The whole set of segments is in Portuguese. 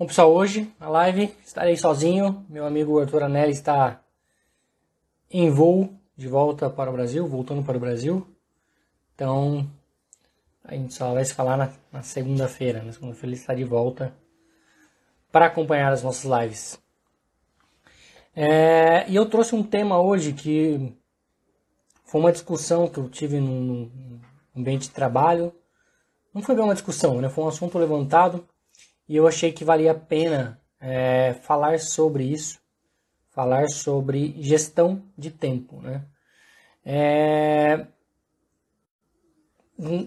Bom, pessoal, hoje na live estarei sozinho. Meu amigo Arthur Anelli está em voo de volta para o Brasil, voltando para o Brasil. Então, a gente só vai se falar na, segunda-feira. Na segunda-feira ele está de volta para acompanhar as nossas lives. É, e eu trouxe um tema hoje que foi uma discussão que eu tive no, no ambiente de trabalho. Não foi bem uma discussão, né? Foi um assunto levantado e eu achei que valia a pena é, falar sobre isso, falar sobre gestão de tempo. Né? É,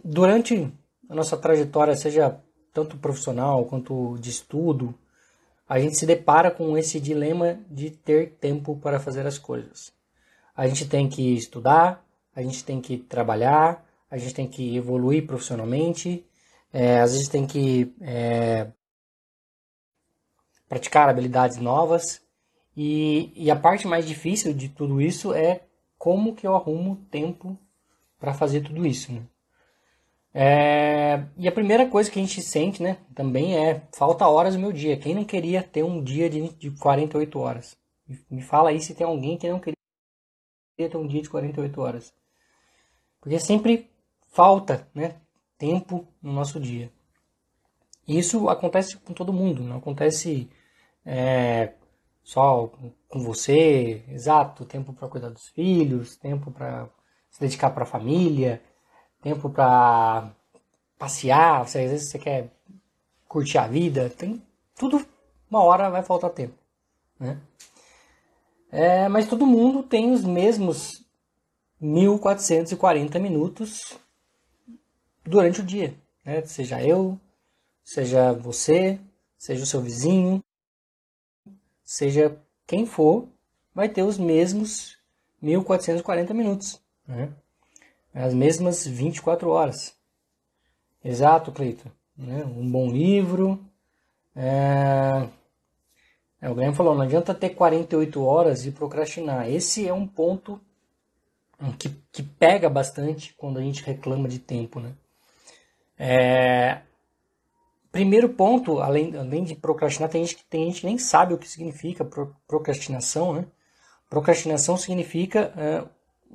durante a nossa trajetória, seja tanto profissional quanto de estudo, a gente se depara com esse dilema de ter tempo para fazer as coisas. A gente tem que estudar, a gente tem que trabalhar, a gente tem que evoluir profissionalmente, é, às vezes tem que é, praticar habilidades novas. E, e a parte mais difícil de tudo isso é como que eu arrumo tempo para fazer tudo isso. Né? É, e a primeira coisa que a gente sente né, também é falta horas no meu dia. Quem não queria ter um dia de, de 48 horas? Me fala aí se tem alguém que não queria ter um dia de 48 horas. Porque sempre falta né, tempo no nosso dia. Isso acontece com todo mundo, não acontece é, só com você, exato, tempo para cuidar dos filhos, tempo para se dedicar para a família, tempo para passear, você, às vezes você quer curtir a vida, tem tudo, uma hora vai faltar tempo, né? É, mas todo mundo tem os mesmos 1440 minutos durante o dia, né? Seja eu, seja você, seja o seu vizinho, seja quem for, vai ter os mesmos 1440 minutos, né? as mesmas 24 horas. Exato, Cleito. Né? Um bom livro. É... É, o Guilherme falou, não adianta ter 48 horas e procrastinar. Esse é um ponto que, que pega bastante quando a gente reclama de tempo. Né? É, Primeiro ponto, além, além de procrastinar, tem gente que tem gente que nem sabe o que significa procrastinação, né? Procrastinação significa é,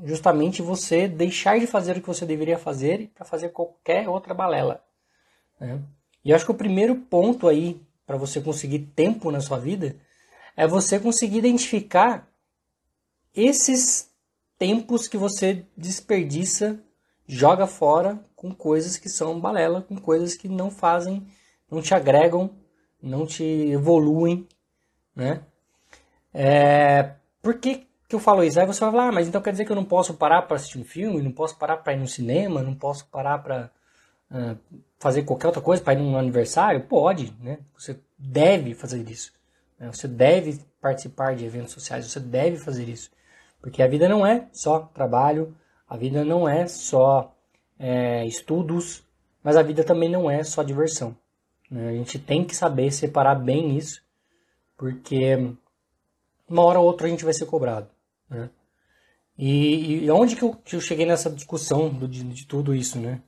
justamente você deixar de fazer o que você deveria fazer para fazer qualquer outra balela. Né? E eu acho que o primeiro ponto aí para você conseguir tempo na sua vida é você conseguir identificar esses tempos que você desperdiça, joga fora com coisas que são balela, com coisas que não fazem não te agregam, não te evoluem, né? É, por que, que eu falo isso? Aí você vai falar, ah, mas então quer dizer que eu não posso parar para assistir um filme, não posso parar para ir no cinema, não posso parar para uh, fazer qualquer outra coisa, para ir num aniversário? Pode, né? Você deve fazer isso. Né? Você deve participar de eventos sociais, você deve fazer isso. Porque a vida não é só trabalho, a vida não é só é, estudos, mas a vida também não é só diversão. Né? A gente tem que saber separar bem isso, porque uma hora ou outra a gente vai ser cobrado. Né? E, e onde que eu, que eu, cheguei nessa discussão do, de, de, tudo isso? Né?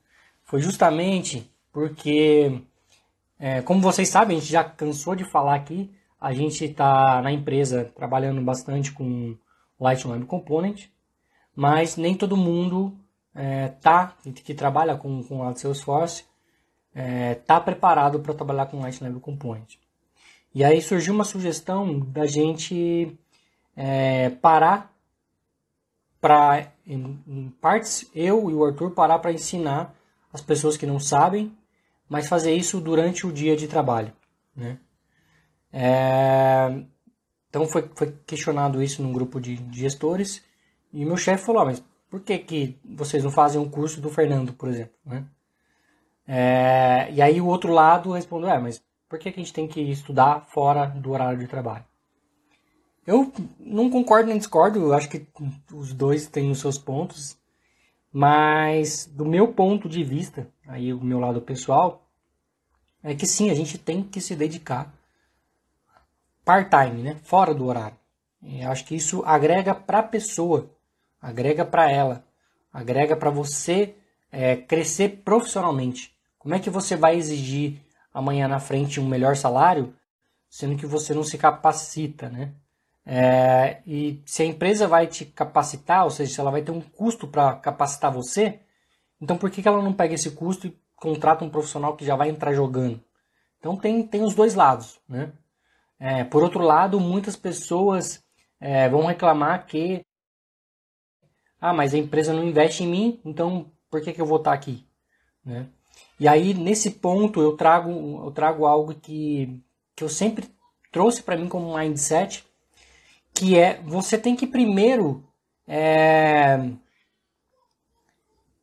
Foi justamente porque, é, como vocês sabem, a gente já cansou de falar aqui, a gente está na empresa trabalhando bastante com Light Lamp Component, mas nem todo mundo é, tá, que trabalha com, com a Salesforce está é, tá preparado para trabalhar com Light Level Component. E aí surgiu uma sugestão da gente é, parar para, em, em, partes, eu e o Arthur parar para ensinar as pessoas que não sabem, mas fazer isso durante o dia de trabalho. Né? É, então foi, foi, questionado isso num grupo de, de gestores e meu chefe falou, ah, mas por que, que vocês não fazem um curso do Fernando, por exemplo? Né? É, e aí o outro lado respondeu, é, mas por que, que a gente tem que estudar fora do horário de trabalho? Eu não concordo nem discordo, eu acho que os dois têm os seus pontos, mas do meu ponto de vista, aí o meu lado pessoal, é que sim, a gente tem que se dedicar part-time, né? fora do horário. Eu acho que isso agrega para a pessoa, agrega para ela, agrega para você é, crescer profissionalmente. Como é que você vai exigir amanhã na frente um melhor salário sendo que você não se capacita, né? É, e se a empresa vai te capacitar, ou seja, se ela vai ter um custo para capacitar você, então por que, que ela não pega esse custo e contrata um profissional que já vai entrar jogando? Então tem, tem os dois lados, né? É, por outro lado, muitas pessoas é, vão reclamar que ah, mas a empresa não investe em mim, então por que, que eu vou estar aqui? Né? E aí, nesse ponto, eu trago, eu trago algo que, que eu sempre trouxe para mim como mindset, que é você tem que primeiro é,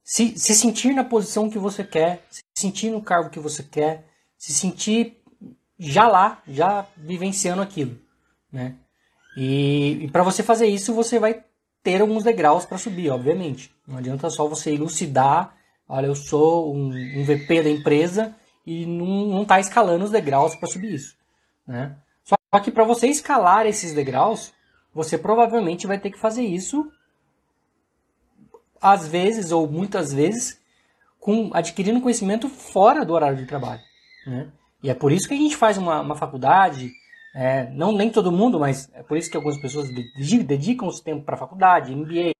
se, se sentir na posição que você quer, se sentir no cargo que você quer, se sentir já lá, já vivenciando aquilo, né? E, e para você fazer isso, você vai ter alguns degraus para subir, obviamente. Não adianta só você elucidar, olha, eu sou um, um VP da empresa e não está escalando os degraus para subir isso, né? Só que para você escalar esses degraus, você provavelmente vai ter que fazer isso às vezes ou muitas vezes com adquirindo conhecimento fora do horário de trabalho, né? E é por isso que a gente faz uma, uma faculdade, é, não nem todo mundo, mas é por isso que algumas pessoas dedicam esse tempo para faculdade, MBA,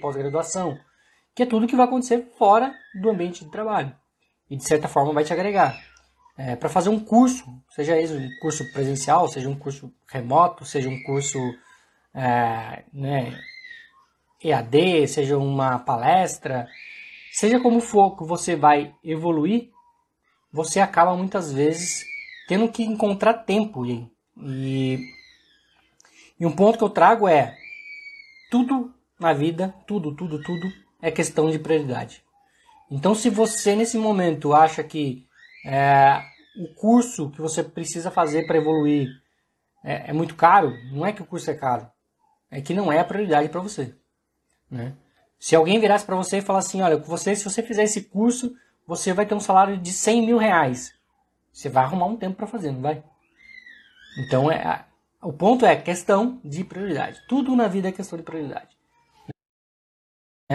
pós-graduação, que é tudo que vai acontecer fora do ambiente de trabalho e de certa forma vai te agregar. É, para fazer um curso, seja esse um curso presencial, seja um curso remoto, seja um curso é, né, EAD, seja uma palestra, seja como for que você vai evoluir, você acaba muitas vezes tendo que encontrar tempo. E, e, e um ponto que eu trago é: tudo na vida, tudo, tudo, tudo é questão de prioridade. Então, se você nesse momento acha que é, o curso que você precisa fazer para evoluir é, é, muito caro, não é que o curso é caro, é que não é a prioridade para você. Né? Se alguém virasse para você e falasse assim, olha, você, se você fizer esse curso, você vai ter um salário de 100 mil reais. Você vai arrumar um tempo para fazer, não vai? Então, é, o ponto é questão de prioridade. Tudo na vida é questão de prioridade.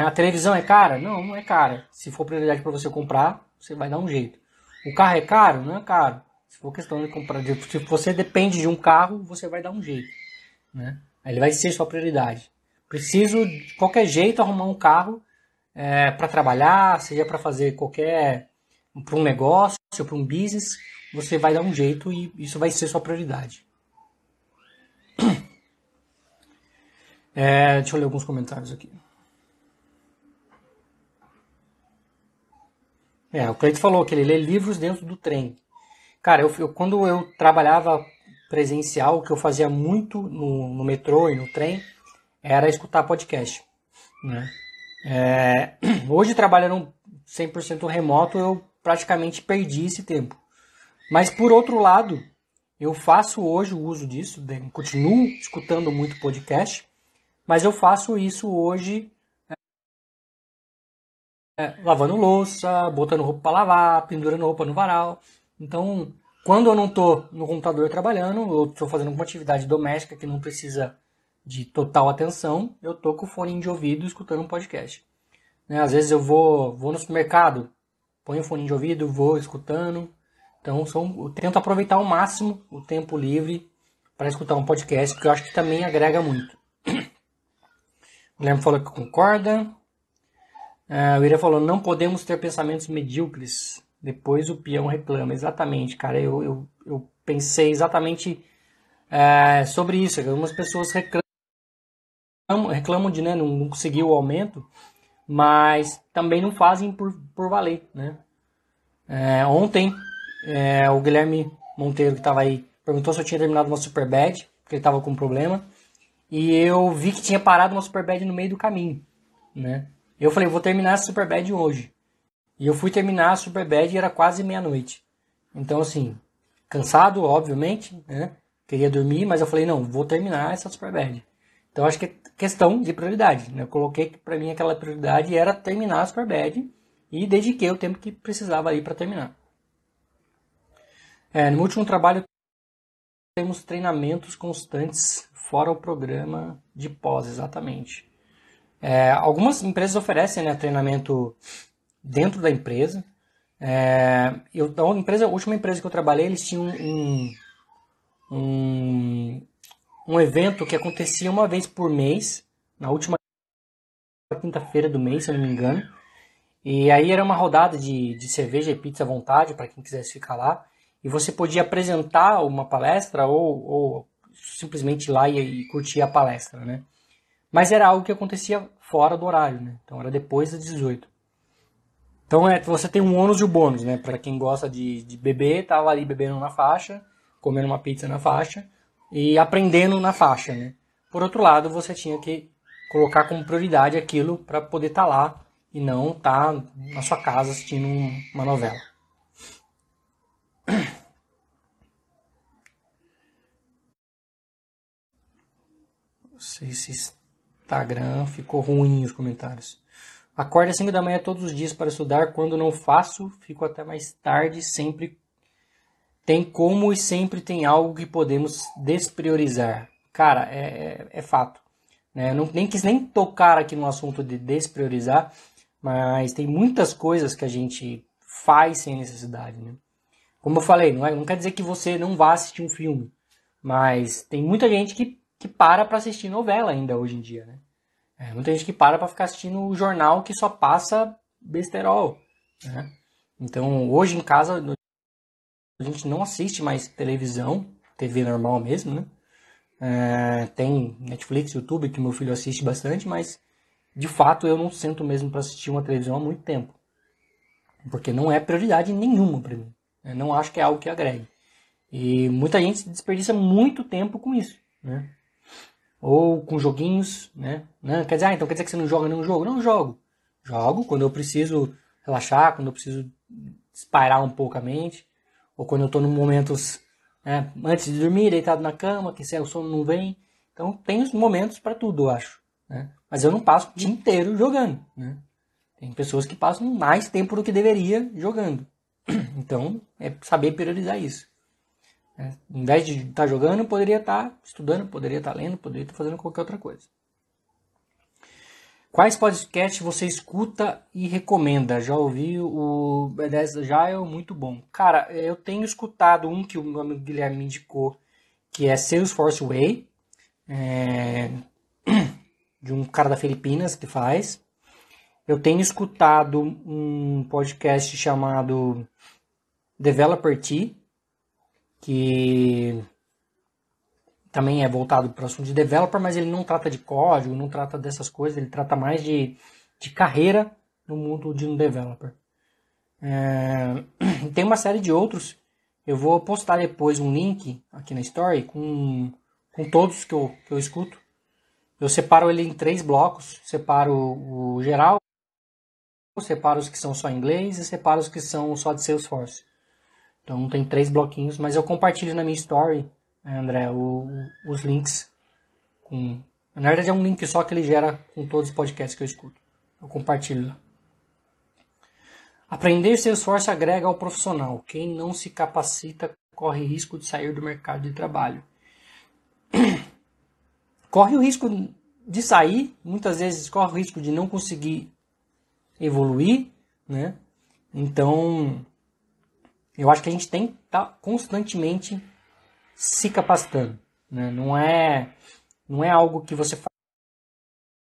A televisão é cara? Não, não é cara. Se for prioridade para você comprar, você vai dar um jeito. O carro é caro? Não é caro. Se for questão de comprar, se você depende de um carro, você vai dar um jeito. Né? Ele vai ser sua prioridade. Preciso de qualquer jeito arrumar um carro é, para trabalhar, seja para fazer qualquer para um negócio, para um business, você vai dar um jeito e isso vai ser sua prioridade. É, deixa eu ler alguns comentários aqui. É, o Cleito falou que ele lê livros dentro do trem. Cara, eu, eu, quando eu trabalhava presencial, o que eu fazia muito no, no metrô e no trem era escutar podcast. Né? É, hoje, trabalhando 100% remoto, eu praticamente perdi esse tempo. Mas, por outro lado, eu faço hoje o uso disso, continuo escutando muito podcast, mas eu faço isso hoje é, lavando louça, botando roupa para lavar, pendurando roupa no varal. Então, quando eu não estou no computador trabalhando, ou estou fazendo alguma atividade doméstica que não precisa de total atenção, eu tô com o fone de ouvido escutando um podcast. Né? Às vezes eu vou, vou no supermercado, ponho o fone de ouvido, vou escutando. Então são, eu tento aproveitar ao máximo o tempo livre para escutar um podcast, porque eu acho que também agrega muito. O Guilherme falou que concorda. Uh, o Ira falou, não podemos ter pensamentos medíocres. Depois o peão reclama. Exatamente, cara. Eu, eu, eu pensei exatamente uh, sobre isso. Algumas pessoas reclamam reclamam de né, não, não conseguir o aumento, mas também não fazem por, por valer. Né? É, ontem, é, o Guilherme Monteiro, que estava aí, perguntou se eu tinha terminado uma Superbad, porque ele estava com um problema, e eu vi que tinha parado uma Superbad no meio do caminho. Né? Eu falei, vou terminar a Superbad hoje. E eu fui terminar a Superbad e era quase meia-noite. Então, assim, cansado, obviamente, né? Queria dormir, mas eu falei, não, vou terminar essa Superbad. Então acho que é questão de prioridade. Né? Eu coloquei que para mim aquela prioridade era terminar a Superbad e dediquei o tempo que precisava aí para terminar. É, no último trabalho temos treinamentos constantes fora o programa de pós, exatamente. É, algumas empresas oferecem né, treinamento dentro da empresa. É, eu, a, empresa, a última empresa que eu trabalhei, eles tinham um, um, um evento que acontecia uma vez por mês, na última quinta-feira do mês, se eu não me engano. E aí era uma rodada de, de cerveja e pizza à vontade para quem quisesse ficar lá. E você podia apresentar uma palestra ou, ou simplesmente ir lá e, e, curtir a palestra, né? Mas era algo que acontecia fora do horário, né? Então era depois das 18. Então é, você tem um ônus e o um bônus, né? Para quem gosta de, de beber, tava ali bebendo na faixa, comendo uma pizza na faixa e aprendendo na faixa, né? Por outro lado, você tinha que colocar como prioridade aquilo para poder estar tá lá e não estar tá na sua casa assistindo uma novela. Não sei se Instagram ficou ruim os comentários. Acordo às 5 da manhã todos os dias para estudar. Quando não faço, fico até mais tarde. Sempre tem como e sempre tem algo que podemos despriorizar. Cara, é, é, é fato. Né? Eu não, nem quis nem tocar aqui no assunto de despriorizar, mas tem muitas coisas que a gente faz sem necessidade. Né? Como eu falei, não, é, não quer dizer que você não vá assistir um filme, mas tem muita gente que, que para para assistir novela ainda hoje em dia. Né? É, muita gente que para para ficar assistindo o jornal que só passa besterol. Né? Então, hoje em casa, a gente não assiste mais televisão, TV normal mesmo, né? É, tem Netflix, YouTube, que meu filho assiste bastante, mas de fato eu não sento mesmo para assistir uma televisão há muito tempo. Porque não é prioridade nenhuma para mim. Eu não acho que é algo que agregue. E muita gente desperdiça muito tempo com isso, né? Ou com joguinhos, né? Quer dizer, ah, então quer dizer que você não joga nenhum jogo? Não jogo. Jogo quando eu preciso relaxar, quando eu preciso espairar um pouco a mente, ou quando eu estou em momentos né? Antes de dormir, deitado na cama, que se o sono não vem. Então tem os momentos para tudo, eu acho. Né? Mas eu não passo o dia inteiro jogando. Né? Tem pessoas que passam mais tempo do que deveria jogando. Então é saber priorizar isso. Né? Em vez de estar tá jogando, poderia estar tá estudando, poderia estar tá lendo, poderia estar tá fazendo qualquer outra coisa. Quais podcasts você escuta e recomenda? Já ouvi o B10 Agile, muito bom. Cara, eu tenho escutado um que o meu amigo Guilherme me indicou, que é Salesforce Way, é, de um cara da Filipinas que faz. Eu tenho escutado um podcast chamado Developer T, que também é voltado para o assunto de developer, mas ele não trata de código, não trata dessas coisas, ele trata mais de, de carreira no mundo de um developer. É, tem uma série de outros. Eu vou postar depois um link aqui na Story com, com todos que eu, que eu escuto. Eu separo ele em três blocos. Separo o, geral, separo os que são só em inglês e separo os que são só de Salesforce. Então tem três bloquinhos, mas eu compartilho na minha Story né, André, o, os links com. Na verdade é um link só que ele gera com todos os podcasts que eu escuto. Eu compartilho lá. Aprender esforço agrega ao profissional. Quem não se capacita corre risco de sair do mercado de trabalho. corre o risco de sair, muitas vezes corre o risco de não conseguir evoluir, né? Então, eu acho que a gente tem que estar tá constantemente se capacitando. Né? Não, é, não é algo que você faz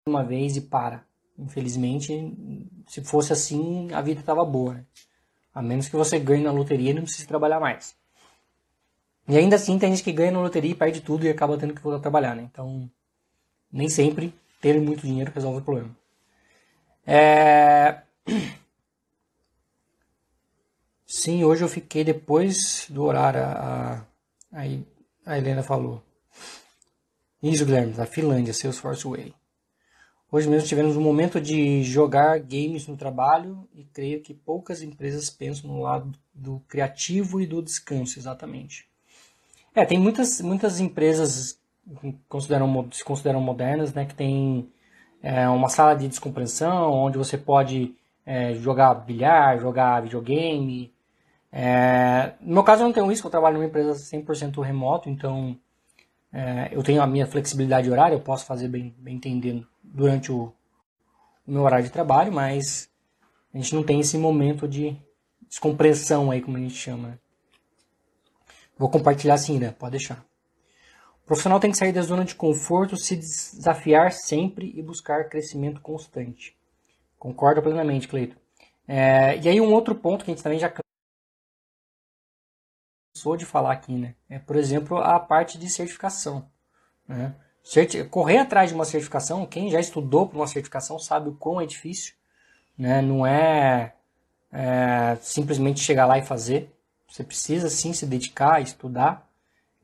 uma vez e para. Infelizmente, se fosse assim, a vida estava boa. Né? A menos que você ganhe na loteria e não precise trabalhar mais. E ainda assim, tem gente que ganha na loteria e perde tudo e acaba tendo que voltar a trabalhar. Né? Então, nem sempre ter muito dinheiro resolve o problema. É... Sim, hoje eu fiquei depois do horário. A, Aí a Helena falou. Isso, Guilherme, da Finlândia, Salesforce Way. Hoje mesmo tivemos um momento de jogar games no trabalho e creio que poucas empresas pensam no lado do criativo e do descanso, exatamente. É, tem muitas, muitas empresas que consideram, se consideram modernas, né, que tem é, uma sala de descompressão onde você pode é, jogar bilhar, jogar videogame, é, no meu caso, eu não tenho isso, eu trabalho numa empresa 100% remoto, então é, eu tenho a minha flexibilidade horária, eu posso fazer bem, bem entendendo durante o, o, meu horário de trabalho, mas a gente não tem esse momento de, descompressão aí, como a gente chama. Né? Vou compartilhar assim, né? Pode deixar. O profissional tem que sair da zona de conforto, se desafiar sempre e buscar crescimento constante. Concordo plenamente, Cleito. É, e aí um outro ponto que a gente também já cansou de falar aqui, né? É, por exemplo, a parte de certificação. Né? Correr atrás de uma certificação, quem já estudou para uma certificação sabe o quão é difícil. Né? Não é, é simplesmente chegar lá e fazer. Você precisa sim se dedicar, estudar.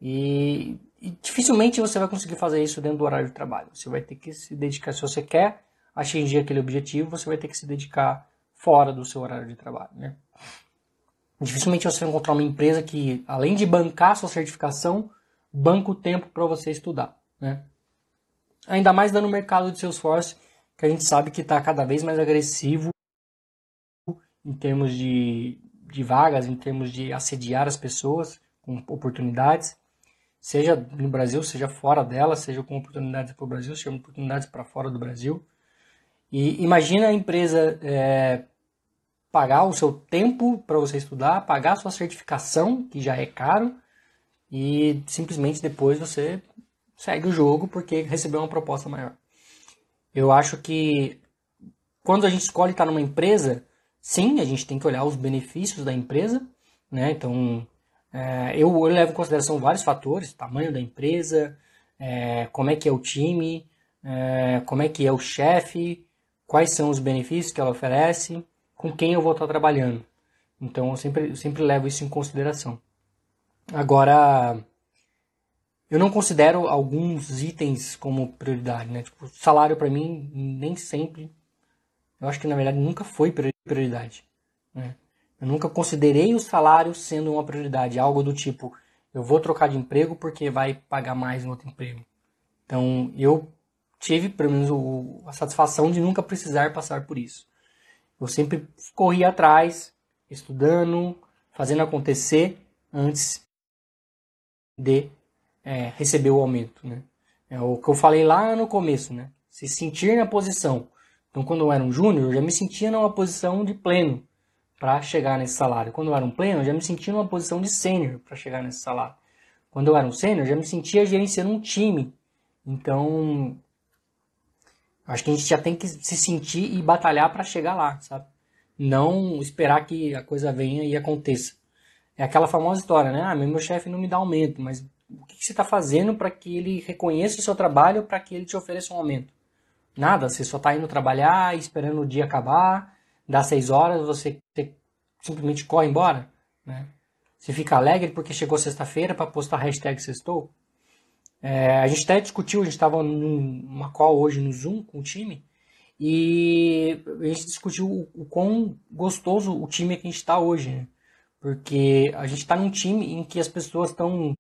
E, e, dificilmente você vai conseguir fazer isso dentro do horário de trabalho. Você vai ter que se dedicar. Se você quer atingir aquele objetivo, você vai ter que se dedicar fora do seu horário de trabalho. Né? Dificilmente você vai encontrar uma empresa que, além de bancar sua certificação, banca o tempo para você estudar. Né? Ainda mais dando o mercado de Salesforce, que a gente sabe que está cada vez mais agressivo em termos de, de vagas, em termos de assediar as pessoas com oportunidades, seja no Brasil, seja fora dela, seja com oportunidades para o Brasil, seja com oportunidades para fora do Brasil. E imagina a empresa é, pagar o seu tempo para você estudar, pagar a sua certificação, que já é caro, e simplesmente depois você segue o jogo porque recebeu uma proposta maior. Eu acho que quando a gente escolhe estar numa empresa, sim, a gente tem que olhar os benefícios da empresa, né? Então, é, eu, eu, levo em consideração vários fatores, tamanho da empresa, é, como é que é o time, é, como é que é o chefe, quais são os benefícios que ela oferece, com quem eu vou estar trabalhando. Então, eu sempre, eu sempre levo isso em consideração. Agora, eu não considero alguns itens como prioridade, né? Tipo, salário para mim nem sempre, eu acho que na verdade nunca foi prioridade, né? Eu nunca considerei o salário sendo uma prioridade, algo do tipo, eu vou trocar de emprego porque vai pagar mais no outro emprego. Então, eu tive, pelo menos, o, a satisfação de nunca precisar passar por isso. Eu sempre corri atrás, estudando, fazendo acontecer antes de é, receber o aumento. Né? É o que eu falei lá no começo, né? se sentir na posição. Então, quando eu era um júnior, eu já me sentia numa posição de pleno para chegar nesse salário. Quando eu era um pleno, eu já me sentia numa posição de sênior para chegar nesse salário. Quando eu era um sênior, eu já me sentia gerenciando um time. Então, acho que a gente já tem que se sentir e batalhar para chegar lá, sabe? Não esperar que a coisa venha e aconteça. É aquela famosa história, né? Ah, meu chefe não me dá aumento, mas o que você está fazendo para que ele reconheça o seu trabalho para que ele te ofereça um aumento? Nada, você só está indo trabalhar, esperando o dia acabar, dá seis horas, você, você simplesmente corre embora, né? Você fica alegre porque chegou sexta-feira para postar hashtag sextou. É, a gente até discutiu, a gente estava numa call hoje no Zoom com o time, e a gente discutiu o, o quão gostoso o time que a gente está hoje, né? Porque a gente está num time em que as pessoas estão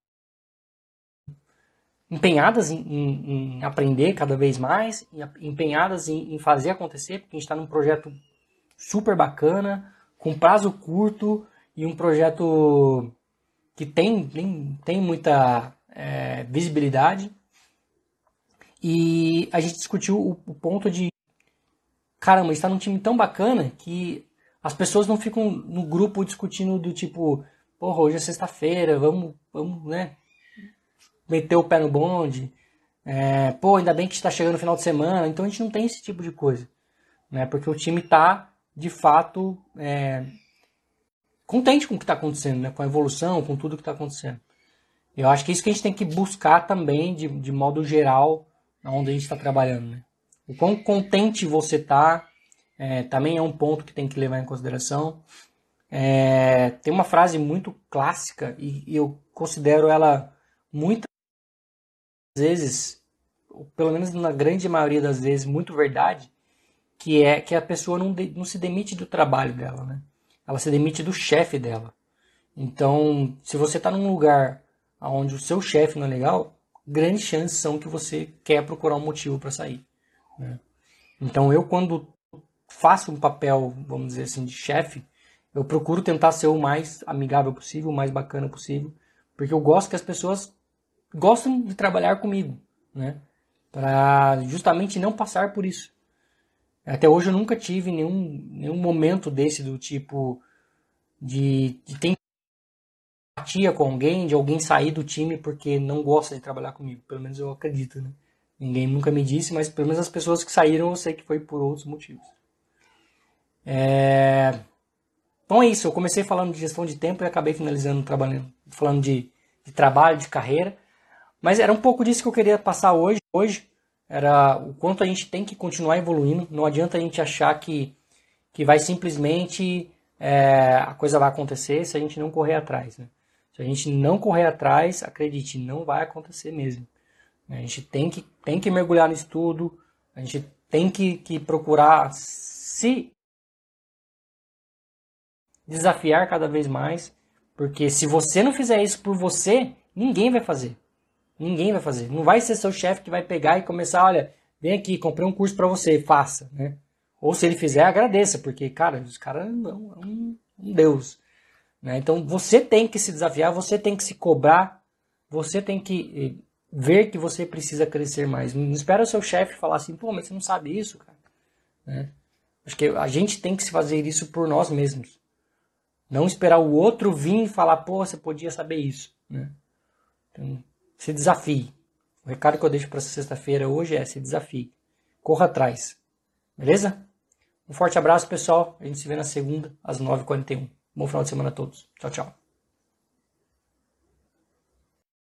empenhadas em, em, em, aprender cada vez mais, empenhadas em, em fazer acontecer, porque a gente está num projeto super bacana, com prazo curto e um projeto que tem, tem, tem muita é, visibilidade. E a gente discutiu o, o ponto de caramba, está num time tão bacana que as pessoas não ficam no grupo discutindo do tipo, porra, hoje é sexta-feira, vamos, vamos, né, meter o pé no bonde. É, pô, ainda bem que está chegando o final de semana. Então a gente não tem esse tipo de coisa. Né? Porque o time está, de fato, é, contente com o que está acontecendo, né? com a evolução, com tudo que está acontecendo. Eu acho que é isso que a gente tem que buscar também, de, de modo geral, onde a gente está trabalhando. Né? O quão contente você está é, também é um ponto que tem que levar em consideração. É, tem uma frase muito clássica e, e eu considero ela muito vezes, pelo menos na grande maioria das vezes, muito verdade, que é que a pessoa não, de, não se demite do trabalho dela, né? Ela se demite do chefe dela. Então, se você está num lugar onde o seu chefe não é legal, grandes chances são que você quer procurar um motivo para sair. Né? Então, eu quando faço um papel, vamos dizer assim, de chefe, eu procuro tentar ser o mais amigável possível, o mais bacana possível, porque eu gosto que as pessoas gostam de trabalhar comigo, né? Para justamente não passar por isso. Até hoje eu nunca tive nenhum, nenhum momento desse do tipo, de, de empatia com alguém, de alguém sair do time porque não gosta de trabalhar comigo. Pelo menos eu acredito, né? Ninguém nunca me disse, mas pelo menos as pessoas que saíram eu sei que foi por outros motivos. É... Então é isso, eu comecei falando de gestão de tempo e acabei finalizando trabalhando, falando de, de trabalho, de carreira. Mas era um pouco disso que eu queria passar hoje. Hoje era o quanto a gente tem que continuar evoluindo. Não adianta a gente achar que, que vai simplesmente é, a coisa vai acontecer se a gente não correr atrás. Né? Se a gente não correr atrás, acredite, não vai acontecer mesmo. A gente tem que, tem que mergulhar no estudo, a gente tem que, que procurar se desafiar cada vez mais, porque se você não fizer isso por você, ninguém vai fazer. Ninguém vai fazer. Não vai ser seu chefe que vai pegar e começar, olha, vem aqui, comprei um curso para você, faça, né? Ou se ele fizer, agradeça, porque, cara, os caras não é um, um Deus. Né? Então você tem que se desafiar, você tem que se cobrar, você tem que eh, ver que você precisa crescer mais. Não espera o seu chefe falar assim, pô, mas você não sabe isso, cara. Né? Acho que a gente tem que se fazer isso por nós mesmos. Não esperar o outro vir e falar, pô, você podia saber isso. Né? Então, se desafie. O recado que eu deixo para essa sexta-feira hoje é se desafie. Corra atrás. Beleza? Um forte abraço, pessoal. A gente se vê na segunda, às 9h41. Bom final de semana a todos. Tchau, tchau.